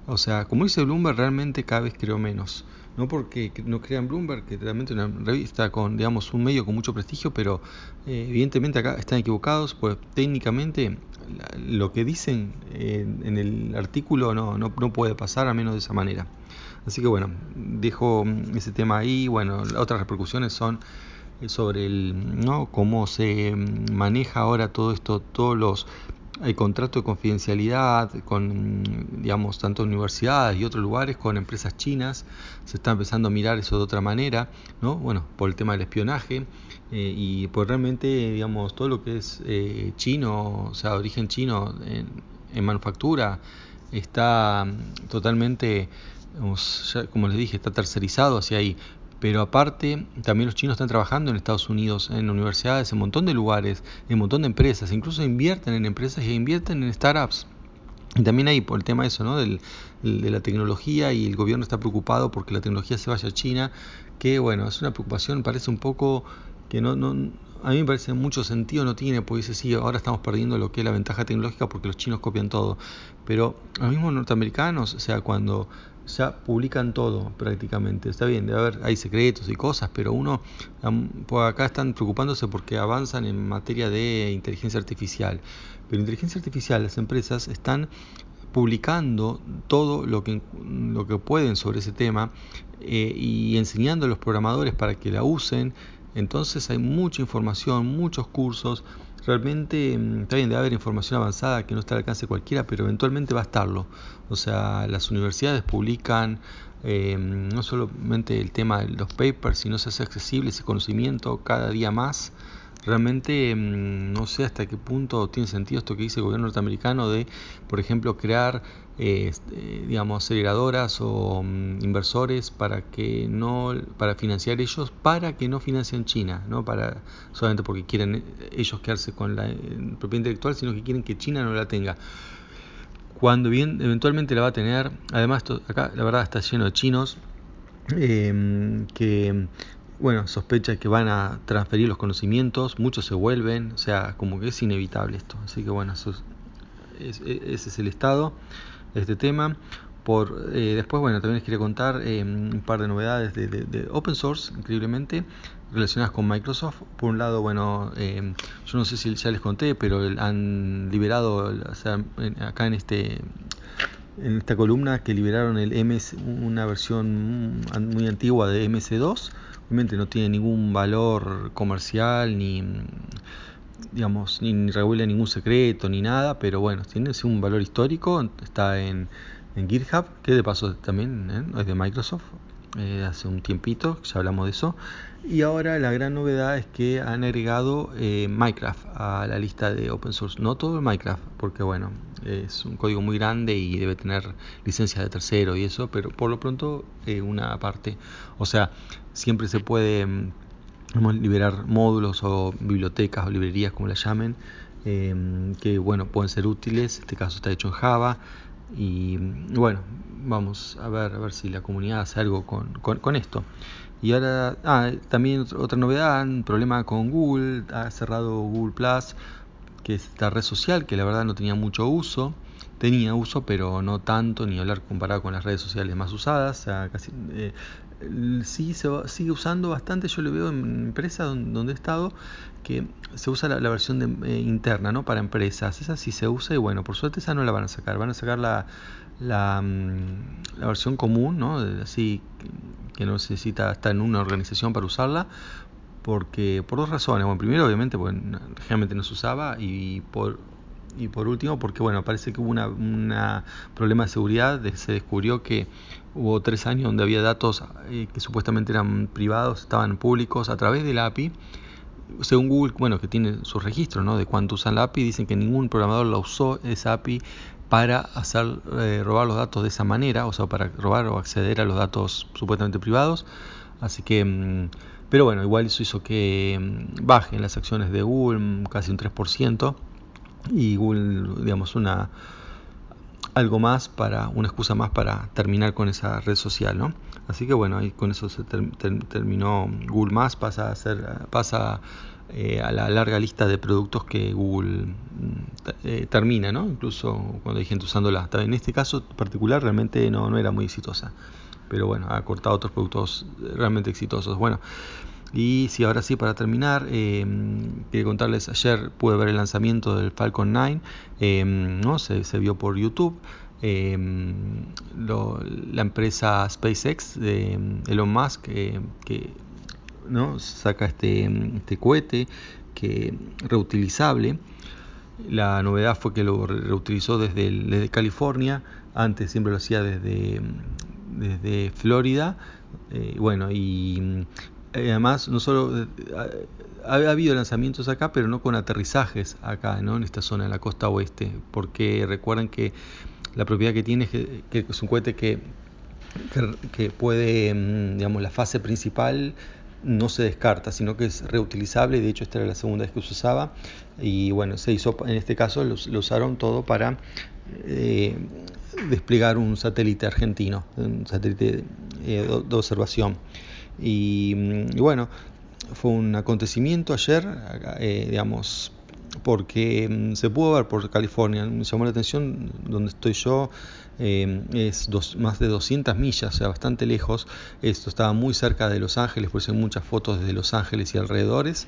O sea, como dice Bloomberg, realmente cada vez creo menos. No porque no crean Bloomberg, que realmente una revista con, digamos, un medio con mucho prestigio, pero eh, evidentemente acá están equivocados, pues técnicamente lo que dicen en el artículo no, no, no puede pasar a menos de esa manera. Así que bueno, dejo ese tema ahí. Bueno, otras repercusiones son sobre el, ¿no? cómo se maneja ahora todo esto, todos los el contrato de confidencialidad con, digamos, tanto universidades y otros lugares con empresas chinas, se está empezando a mirar eso de otra manera, ¿no? Bueno, por el tema del espionaje eh, y por realmente, digamos, todo lo que es eh, chino, o sea, origen chino en, en manufactura, está totalmente, como les dije, está tercerizado hacia ahí pero aparte también los chinos están trabajando en Estados Unidos, en universidades, en un montón de lugares, en un montón de empresas, incluso invierten en empresas e invierten en startups. Y también ahí por el tema eso, ¿no? Del, de la tecnología y el gobierno está preocupado porque la tecnología se vaya a China, que bueno, es una preocupación, parece un poco que no, no a mí me parece mucho sentido no tiene, porque dice, sí, ahora estamos perdiendo lo que es la ventaja tecnológica porque los chinos copian todo. Pero los mismos norteamericanos, o sea, cuando ya publican todo prácticamente, está bien, debe haber, hay secretos y cosas, pero uno, por acá están preocupándose porque avanzan en materia de inteligencia artificial. Pero inteligencia artificial, las empresas están publicando todo lo que, lo que pueden sobre ese tema eh, y enseñando a los programadores para que la usen entonces hay mucha información, muchos cursos. Realmente mm, también debe haber información avanzada que no está al alcance de cualquiera, pero eventualmente va a estarlo. O sea, las universidades publican eh, no solamente el tema de los papers, sino se hace accesible ese conocimiento cada día más realmente mm, no sé hasta qué punto tiene sentido esto que dice el gobierno norteamericano de, por ejemplo, crear eh, digamos aceleradoras o mm, inversores para que no para financiar ellos para que no financien China, no para solamente porque quieren eh, ellos quedarse con la eh, propiedad intelectual, sino que quieren que China no la tenga. Cuando bien eventualmente la va a tener, además acá la verdad está lleno de chinos que bueno, sospecha que van a transferir los conocimientos, muchos se vuelven, o sea, como que es inevitable esto. Así que bueno, eso e, ese es el estado de este tema. Por, eh, después, bueno, también les quería contar eh, un par de novedades de, open source, increíblemente, relacionadas con Microsoft. Por un lado, bueno, eh, yo no sé si ya les conté, pero han liberado, o acá en este en esta columna que liberaron el MS, una versión muy antigua de MS2 Obviamente no tiene ningún valor comercial ni digamos ni, regula ningún secreto ni nada, pero bueno, tiene un valor histórico, está en, GitHub, que de paso también ¿eh? es de Microsoft, eh, hace un tiempito, ya hablamos de eso. Y ahora la gran novedad es que han agregado eh, Minecraft a la lista de open source. No todo el Minecraft, porque bueno, es un código muy grande y debe tener licencias de tercero y eso, pero por lo pronto una parte. O sea, siempre se puede mm, liberar módulos o bibliotecas o librerías, como la llamen, em, que bueno, pueden ser útiles. En este caso está hecho en Java. Y bueno, vamos a ver, a ver si la comunidad hace algo con, con esto. Y ahora, ah, también otra novedad, un problema con Google, ha cerrado Google Plus que es esta red social que la verdad no tenía mucho uso, tenía uso pero no tanto ni hablar comparado con las redes sociales más usadas, eh, sí se sigue usando bastante, yo lo veo en empresas donde, he estado que se usa la, versión de, eh, interna ¿no? para empresas, esa sí se usa y bueno, por suerte esa no la van a sacar, van a sacar la, la, mm, la versión común, ¿no? así que no necesita estar en una organización para usarla, porque por dos razones. Bueno, primero obviamente porque realmente no se usaba y por y por último porque bueno parece que hubo un problema de seguridad se descubrió que hubo tres años donde había datos eh, que supuestamente eran privados estaban públicos a través de la API según Google bueno que tiene sus registros ¿no? de cuánto usan la API dicen que ningún programador la usó esa API para hacer eh, robar los datos de esa manera o sea para robar o acceder a los datos supuestamente privados. Así que mm, pero bueno, igual eso hizo que mm, bajen las acciones de Google mm, casi un 3% y Google, digamos, una algo más para una excusa más para terminar con esa red social, ¿no? Así que bueno, ahí con eso se terminó Google más pasa a ser pasa eh, a la larga lista de productos que Google mm, eh, termina, ¿no? Incluso cuando hay gente usándola. En este caso particular realmente no, no era muy exitosa pero bueno, ha cortado otros productos realmente exitosos. Bueno, y si ahora sí, para terminar, eh, contarles, ayer pude ver el lanzamiento del Falcon 9, eh, ¿no? se, vio por YouTube. Eh, la empresa SpaceX de Elon Musk que ¿no? saca este, este cohete que reutilizable la novedad fue que lo reutilizó desde, desde California antes siempre lo hacía desde desde Florida. Eh, bueno, y eh, además no solo... Eh, ha, habido lanzamientos acá, pero no con aterrizajes acá, ¿no? En esta zona, en la costa oeste, porque recuerden que la propiedad que tiene es que, es un cohete que que, puede, mm, digamos, la fase principal no se descarta, sino que es reutilizable. De hecho, esta era la segunda vez que se usaba. Y bueno, se hizo, en este caso lo, usaron todo para eh, desplegar un satélite argentino, un satélite eh, de observación. Y, mm, y, bueno, fue un acontecimiento ayer, eh, digamos, porque mm, se pudo ver por California. Me llamó la atención donde estoy yo, eh, es más de 200 millas, o sea, bastante lejos. Esto estaba muy cerca de Los Ángeles, por eso hay muchas fotos desde Los Ángeles y alrededores.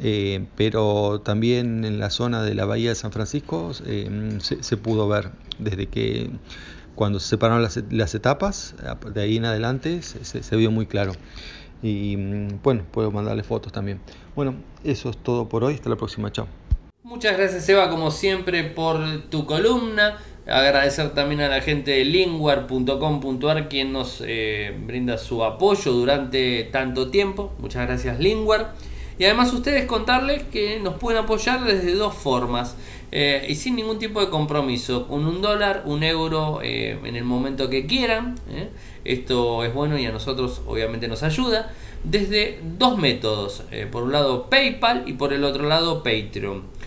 Eh, pero también en la zona de la bahía de San Francisco eh, se, pudo ver desde que cuando se separaron las, etapas, de ahí en adelante se, se vio muy claro. Y mm, bueno, puedo mandarle fotos también. Bueno, eso es todo por hoy. Hasta la próxima. Chao. Muchas gracias Eva como siempre por tu columna. Agradecer también a la gente de lingwar.com.ar quien nos eh, brinda su apoyo durante tanto tiempo. Muchas gracias Lingwar. Y además ustedes contarles que nos pueden apoyar desde dos formas eh, y sin ningún tipo de compromiso. Con un dólar, un euro eh, en el momento que quieran. Esto es bueno y a nosotros obviamente nos ayuda. Desde dos métodos. por un lado PayPal y por el otro lado Patreon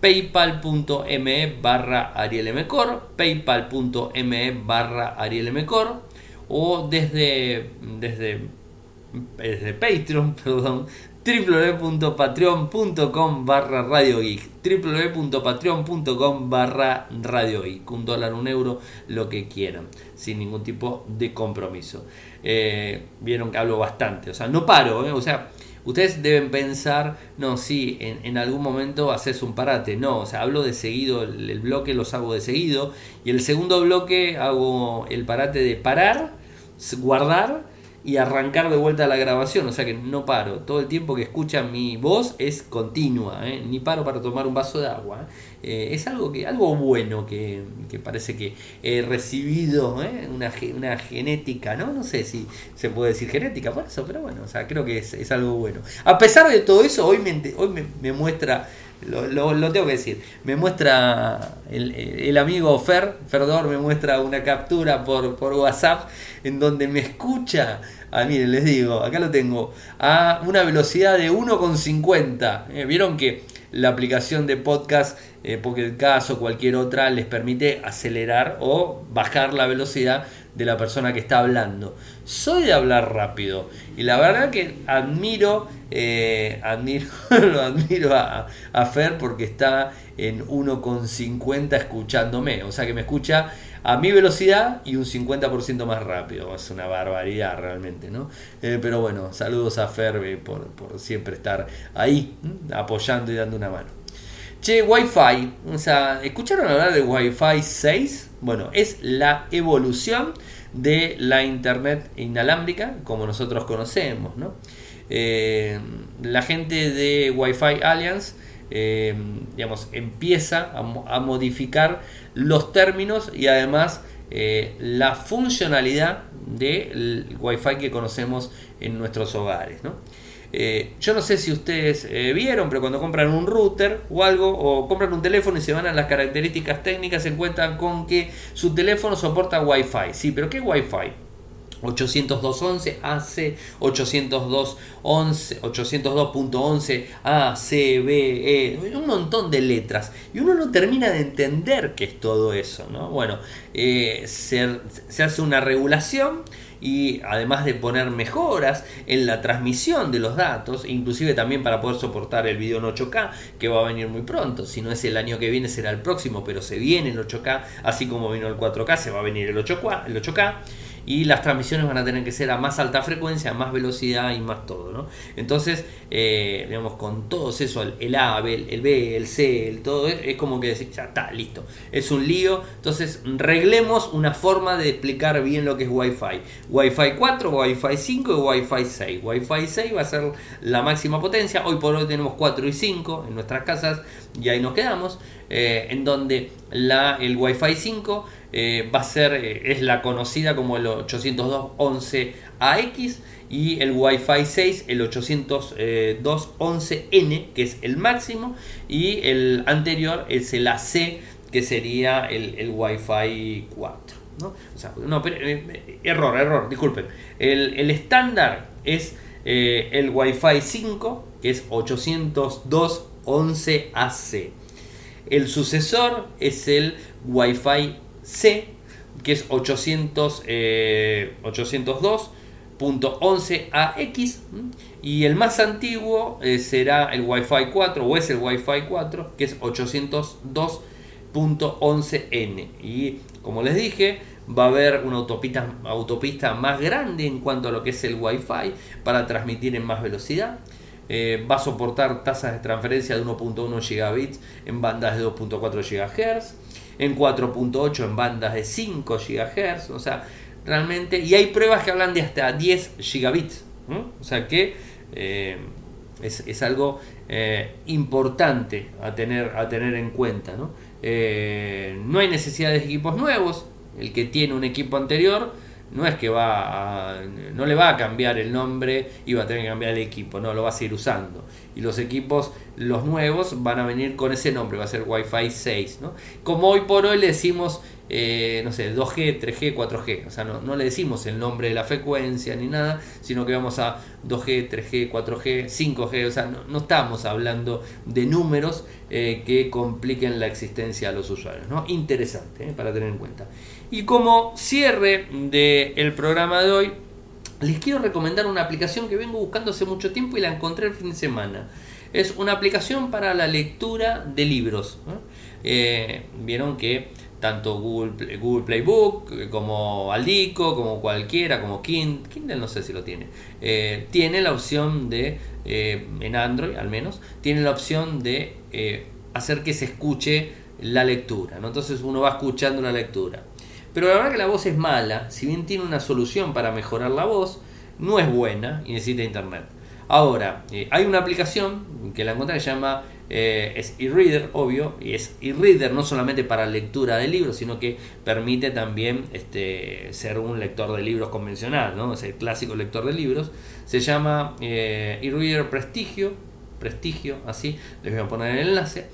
paypal.me barra arielmcor, paypal.me barra arielmcor o desde, desde, desde Patreon, *laughs* perdón, www.patreon.com barra Radio www.patreon.com barra Radio un dólar, un euro, lo que quieran, sin ningún tipo de compromiso. Eh, vieron que hablo bastante, o sea, no paro, eh, o sea, Ustedes deben pensar, no, sí, en, algún momento haces un parate. No, o sea, hablo de seguido, el, bloque los hago de seguido. Y el segundo bloque hago el parate de parar, guardar y arrancar de vuelta la grabación, o sea que no paro. Todo el tiempo que escuchan mi voz es continua, ¿eh? ni paro para tomar un vaso de agua. ¿eh? es algo, que, algo bueno que, parece que he recibido, ¿eh? una, una, genética, ¿no? No sé si se puede decir genética por eso, pero bueno, o sea, creo que es, algo bueno. A pesar de todo eso, hoy me, hoy me, muestra... Lo, lo, tengo que decir. Me muestra el, amigo Fer, Ferdor, me muestra una captura por, por WhatsApp en donde me escucha Ah, miren, les digo, acá lo tengo. A una velocidad de 1,50. Eh, Vieron que la aplicación de podcast, eh, el caso o cualquier otra, les permite acelerar o bajar la velocidad de la persona que está hablando. Soy de hablar rápido y la verdad que admiro, eh, admiro, *laughs* admiro a, Fer porque está en 1,50 escuchándome. O sea que me escucha a mi velocidad y un 50% más rápido. Es una barbaridad realmente, ¿no? Eh, pero bueno, saludos a Ferbe por, siempre estar ahí, apoyando y dando una mano. Che, Wi-Fi, o sea, ¿escucharon hablar de Wi-Fi 6? Bueno, es la evolución de la Internet inalámbrica como nosotros conocemos, ¿no? Eh, la gente de Wi-Fi Alliance eh, digamos, empieza a, modificar los términos y además eh, la funcionalidad del Wi-Fi que conocemos en nuestros hogares. Eh, yo no sé si ustedes vieron, pero cuando compran un router o algo, o compran un teléfono y se van a las características técnicas, se encuentran con que su teléfono soporta Wi-Fi. Sí, pero ¿qué Wi-Fi? 802.11 AC, 802.11, 802.11 A, C, B, E, un montón de letras. Y uno no termina de entender qué es todo eso, ¿no? Bueno, eh, se hace una regulación y además de poner mejoras en la transmisión de los datos, inclusive también para poder soportar el video en 8K, que va a venir muy pronto, si no es el año que viene será el próximo, pero se viene el 8K, así como vino el 4K, se va a venir el 8K, el 8K y las transmisiones van a tener que ser a más alta frecuencia, más velocidad y más todo. ¿no? Entonces, eh, digamos, con todos eso, el, A, el, B, el C, el todo, es como que decir, ya está, listo. Es un lío. Entonces, reglemos una forma de explicar bien lo que es Wi-Fi. Wi-Fi 4, Wi-Fi 5 y Wi-Fi 6. Wi-Fi 6 va a ser la máxima potencia. Hoy por hoy tenemos 4 y 5 en nuestras casas y ahí nos quedamos. Eh, en donde la, el Wi-Fi 5 eh, va a ser, eh, es la conocida como el 802.11ax y el Wi-Fi 6 el 802.11n que es el máximo y el anterior es el AC que sería el, el Wi-Fi 4. ¿no? No, pero, error, error, disculpen. El estándar es el Wi-Fi 5, que es 802.11ac. El sucesor es el Wi-Fi C, que es 800, 802.11ax. Y el más antiguo eh, será el Wi-Fi 4, o es el Wi-Fi 4, que es 802.11n. Y como les dije, va a haber una autopista, autopista más grande en cuanto a lo que es el Wi-Fi para transmitir en más velocidad. Eh, va a soportar tasas de transferencia de 1.1 gigabits en bandas de 2.4 GHz, en 4.8 en bandas de 5 GHz, o sea, realmente, y hay pruebas que hablan de hasta 10 gigabits, o sea que eh, es, algo eh, importante a tener, a tener en cuenta. ¿no? no hay necesidad de equipos nuevos, el que tiene un equipo anterior no es que va a, no le va a cambiar el nombre y va a tener que cambiar el equipo, no, lo va a seguir usando. Y los equipos, los nuevos, van a venir con ese nombre, va a ser Wi-Fi 6. ¿no? Como hoy por hoy le decimos, eh, no sé, 2G, 3G, 4G. O sea, no, no, le decimos el nombre de la frecuencia ni nada, sino que vamos a 2G, 3G, 4G, 5G. O sea, no, estamos hablando de números eh, que compliquen la existencia a los usuarios. ¿no? Interesante eh, para tener en cuenta. Y como cierre del programa de hoy, les quiero recomendar una aplicación que vengo buscando hace mucho tiempo y la encontré el fin de semana. Es una aplicación para la lectura de libros. Eh, vieron que tanto Google, Google Playbook como Aldico, como cualquiera, como Kindle, Kindle no sé si lo tiene, eh, tiene la opción de, eh, en Android al menos, tiene la opción de hacer que se escuche la lectura. Entonces uno va escuchando la lectura. Pero la verdad que la voz es mala, si bien tiene una solución para mejorar la voz, no es buena y necesita internet. Ahora, eh, hay una aplicación que la encontré que se llama eh, es e-reader, obvio, y es e-reader no solamente para lectura de libros, sino que permite también este, ser un lector de libros convencional, ¿no? es el clásico lector de libros. Se llama eh, e-reader Prestigio, Prestigio, así, les voy a poner el enlace.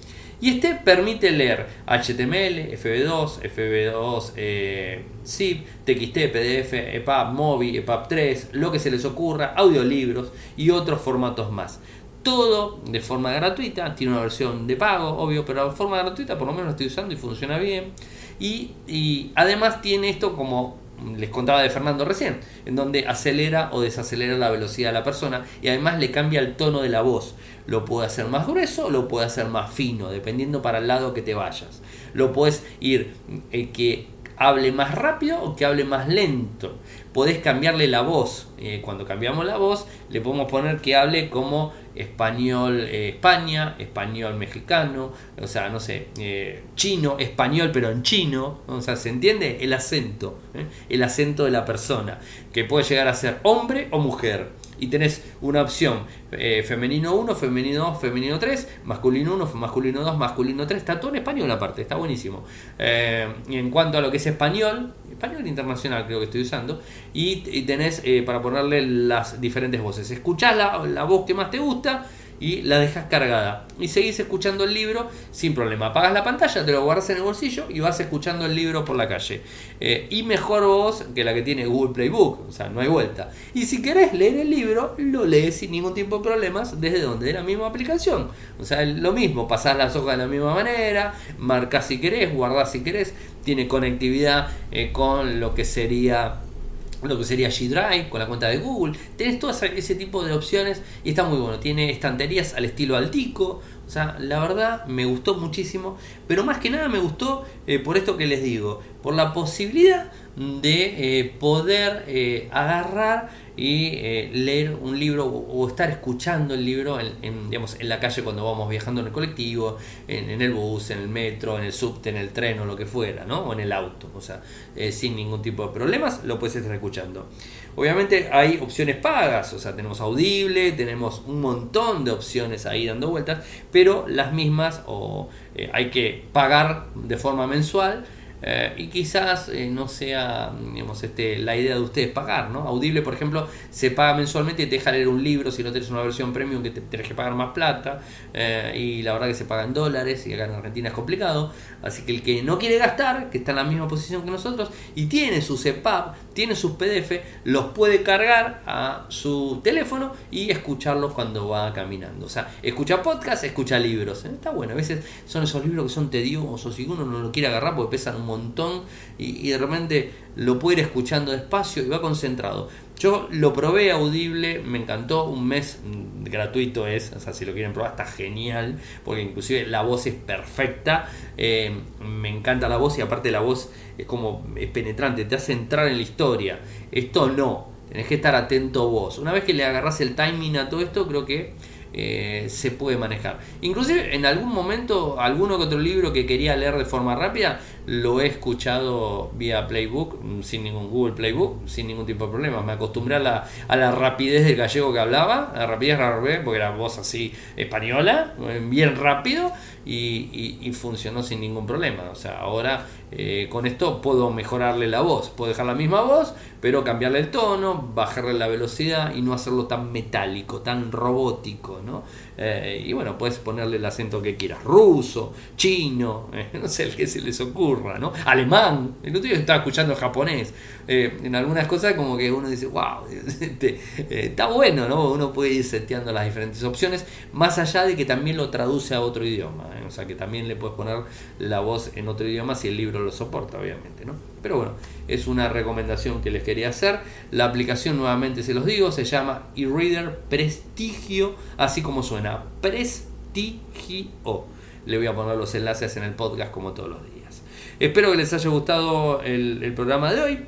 Y este permite leer HTML, FB2, FB2 eh, zip, TXT, PDF, EPUB, MOBI, EPUB 3, lo que se les ocurra, audiolibros y otros formatos más. Todo de forma gratuita, tiene una versión de pago, obvio, pero de forma gratuita por lo menos lo estoy usando y funciona bien. Y, y además tiene esto como les contaba de Fernando recién, en donde acelera o desacelera la velocidad de la persona y además le cambia el tono de la voz. Lo puede hacer más grueso lo puede hacer más fino, dependiendo para el lado que te vayas. Lo puedes ir eh, que hable más rápido o que hable más lento. Podés cambiarle la voz. Eh, cuando cambiamos la voz, le podemos poner que hable como español eh, España, español mexicano, o sea, no sé, chino, español pero en chino, o sea, ¿se entiende? El acento, el acento de la persona, que puede llegar a ser hombre o mujer y tenés una opción eh, femenino 1, femenino 2, femenino 3, masculino 1, masculino 2, masculino 3, está todo en español aparte, está buenísimo. Eh, y en cuanto a lo que es español, español internacional creo que estoy usando, y, tenés eh, para ponerle las diferentes voces. Escuchás la, la voz que más te gusta y la dejas cargada. Y seguís escuchando el libro sin problema. Apagas la pantalla, te lo guardas en el bolsillo y vas escuchando el libro por la calle. Eh, y mejor voz que la que tiene Google Playbook, o sea, no hay vuelta. Y si querés leer el libro, lo lees sin ningún tipo de problemas desde donde de la misma aplicación. O sea, lo mismo, pasás las hojas de la misma manera, marcas si querés, guardás si querés, tiene conectividad eh, con lo que sería lo que sería G-Drive con la cuenta de Google. Tenés todo ese tipo de opciones y está muy bueno. Tiene estanterías al estilo Altico. O sea, la verdad me gustó muchísimo. Pero más que nada me gustó eh, por esto que les digo. Por la posibilidad de eh, poder eh, agarrar y eh, leer un libro o, estar escuchando el libro en, digamos, en la calle cuando vamos viajando en el colectivo, en, el bus, en el metro, en el subte, en el tren o lo que fuera, ¿no? o en el auto, o sea, sin ningún tipo de problemas lo puedes estar escuchando. Obviamente hay opciones pagas, o sea, tenemos audible, tenemos un montón de opciones ahí dando vueltas, pero las mismas o hay que pagar de forma mensual eh, y quizás eh, no sea digamos, este, la idea de ustedes pagar. ¿no? Audible, por ejemplo, se paga mensualmente y te deja leer un libro si no tienes una versión premium que te tienes que pagar más plata. Eh, y la verdad que se paga en dólares y acá en Argentina es complicado. Así que el que no quiere gastar, que está en la misma posición que nosotros y tiene su CEPAP, tiene sus PDF, los puede cargar a su teléfono y escucharlos cuando va caminando. O sea, escucha podcast, escucha libros. Está bueno, a veces son esos libros que son tediosos y uno no lo quiere agarrar porque pesan un montón y, de repente lo puede ir escuchando despacio y va concentrado. Yo lo probé audible, me encantó, un mes gratuito es, o sea, si lo quieren probar está genial, porque inclusive la voz es perfecta, eh, me encanta la voz y aparte la voz es como es penetrante, te hace entrar en la historia. Esto no, tenés que estar atento vos. Una vez que le agarras el timing a todo esto, creo que eh, se puede manejar. Inclusive en algún momento, alguno que otro libro que quería leer de forma rápida, lo he escuchado vía Playbook, mm, sin ningún Google Playbook, sin ningún tipo de problema. Me acostumbré a la, a la rapidez del gallego que hablaba, a la rapidez porque era voz así española, bien rápido, y, funcionó sin ningún problema. O sea, ahora eh, con esto puedo mejorarle la voz, puedo dejar la misma voz, pero cambiarle el tono, bajarle la velocidad y no hacerlo tan metálico, tan robótico, ¿no? Eh, y bueno, puedes ponerle el acento que quieras, ruso, chino, *laughs* no sé el que se les ocurra, ¿no? Alemán, el otro día estaba escuchando japonés, eh, en algunas cosas como que uno dice, wow, *laughs* este, está bueno, ¿no? Uno puede ir seteando las diferentes opciones, más allá de que también lo traduce a otro idioma, o sea que también le puedes poner la voz en otro idioma si el libro lo soporta, obviamente, ¿no? Pero bueno, es una recomendación que les quería hacer. La aplicación, nuevamente se los digo, se llama eReader Prestigio, así como suena, Prestigio. Le voy a poner los enlaces en el podcast como todos los días. Espero que les haya gustado el, programa de hoy.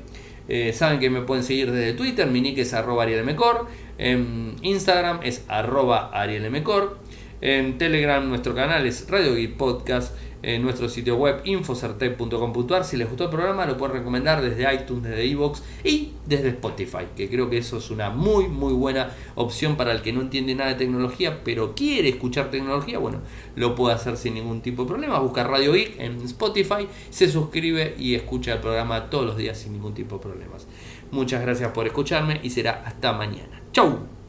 Eh, saben que me pueden seguir desde Twitter, mi nick es arroba arielmcor, en Instagram es arroba arielmcor, en Telegram nuestro canal es Radio Geek Podcast, en nuestro sitio web infocertec.com.ar. Si les gustó el programa, lo pueden recomendar desde iTunes, desde iVoox y desde Spotify, que creo que eso es una muy, muy buena opción para el que no entiende nada de tecnología, pero quiere escuchar tecnología. Bueno, lo puede hacer sin ningún tipo de problema. Busca Radio Geek en Spotify, se suscribe y escucha el programa todos los días sin ningún tipo de problemas. Muchas gracias por escucharme y será hasta mañana. ¡Chau!